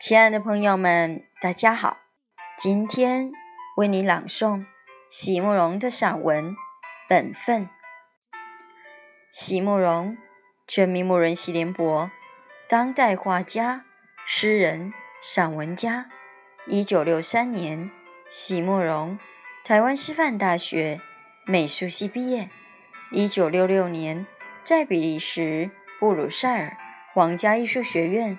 亲爱的朋友们，大家好！今天为你朗诵席慕容的散文《本分》。席慕容，全名慕人席联博，当代画家、诗人、散文家。一九六三年，席慕容台湾师范大学美术系毕业。一九六六年，在比利时布鲁塞尔皇家艺术学院。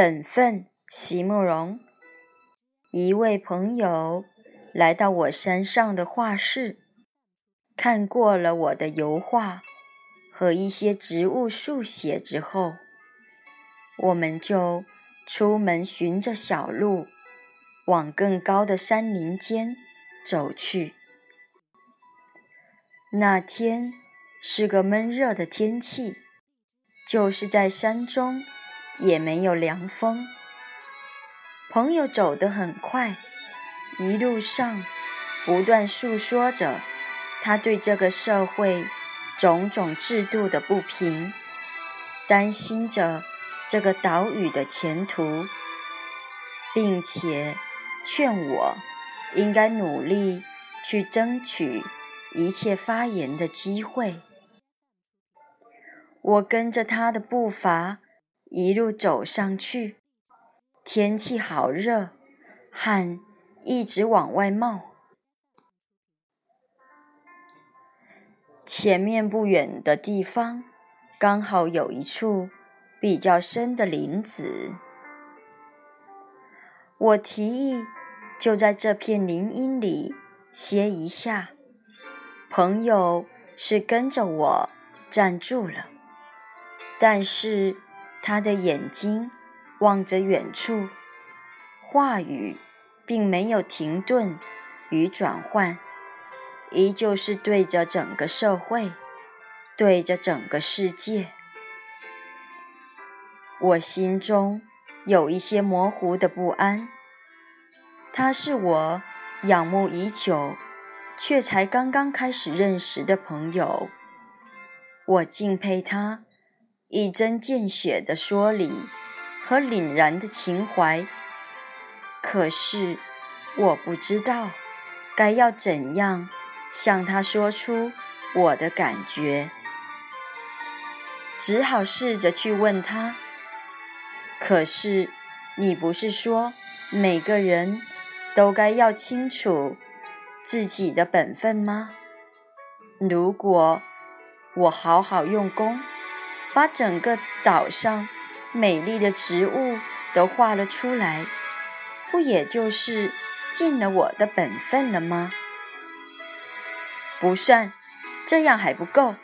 本分，席慕容。一位朋友来到我山上的画室，看过了我的油画和一些植物速写之后，我们就出门寻着小路往更高的山林间走去。那天是个闷热的天气，就是在山中。也没有凉风。朋友走得很快，一路上不断诉说着他对这个社会种种制度的不平，担心着这个岛屿的前途，并且劝我应该努力去争取一切发言的机会。我跟着他的步伐。一路走上去，天气好热，汗一直往外冒。前面不远的地方，刚好有一处比较深的林子。我提议就在这片林荫里歇一下。朋友是跟着我站住了，但是。他的眼睛望着远处，话语并没有停顿与转换，依旧是对着整个社会，对着整个世界。我心中有一些模糊的不安。他是我仰慕已久，却才刚刚开始认识的朋友。我敬佩他。一针见血的说理和凛然的情怀，可是我不知道该要怎样向他说出我的感觉，只好试着去问他。可是你不是说每个人都该要清楚自己的本分吗？如果我好好用功。把整个岛上美丽的植物都画了出来，不也就是尽了我的本分了吗？不算，这样还不够。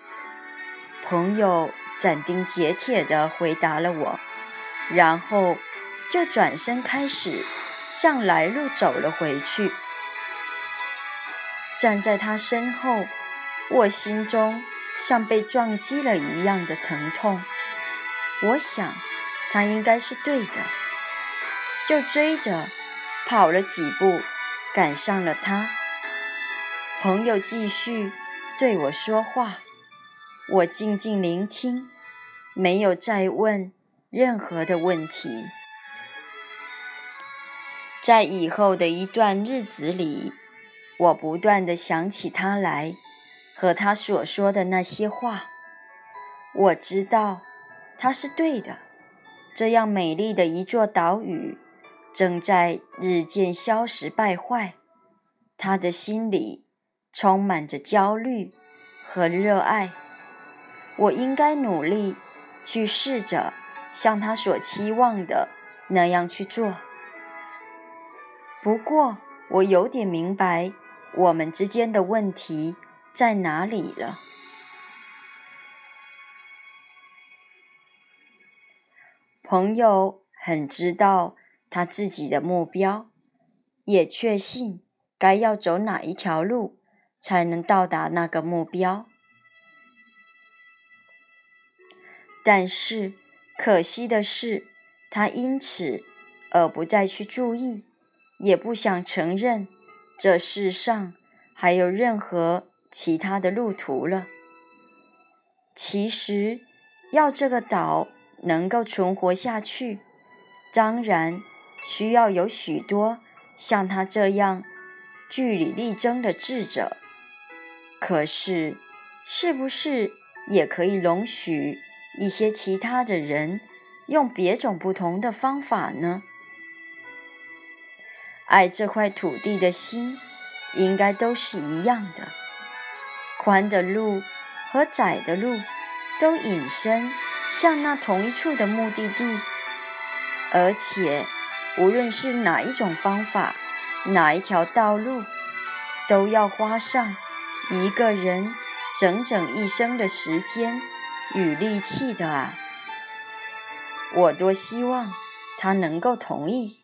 朋友斩钉截铁地回答了我，然后就转身开始向来路走了回去。站在他身后，我心中。像被撞击了一样的疼痛，我想他应该是对的，就追着跑了几步，赶上了他。朋友继续对我说话，我静静聆听，没有再问任何的问题。在以后的一段日子里，我不断的想起他来。和他所说的那些话，我知道他是对的，这样美丽的一座岛屿正在日渐消失败坏，他的心里充满着焦虑和热爱。我应该努力去试着像他所期望的那样去做。不过，我有点明白我们之间的问题在哪里了。朋友很知道他自己的目标，也确信该要走哪一条路才能到达那个目标。但是可惜的是，他因此而不再去注意，也不想承认这世上还有任何其他的路途了。其实，要这个岛。能够存活下去，当然需要有许多像他这样据理力争的智者。可是，是不是也可以容许一些其他的人用别种不同的方法呢？爱这块土地的心，应该都是一样的。宽的路和窄的路，都隐身。向那同一处的目的地，而且无论是哪一种方法，哪一条道路，都要花上一个人整整一生的时间与力气的啊！我多希望他能够同意。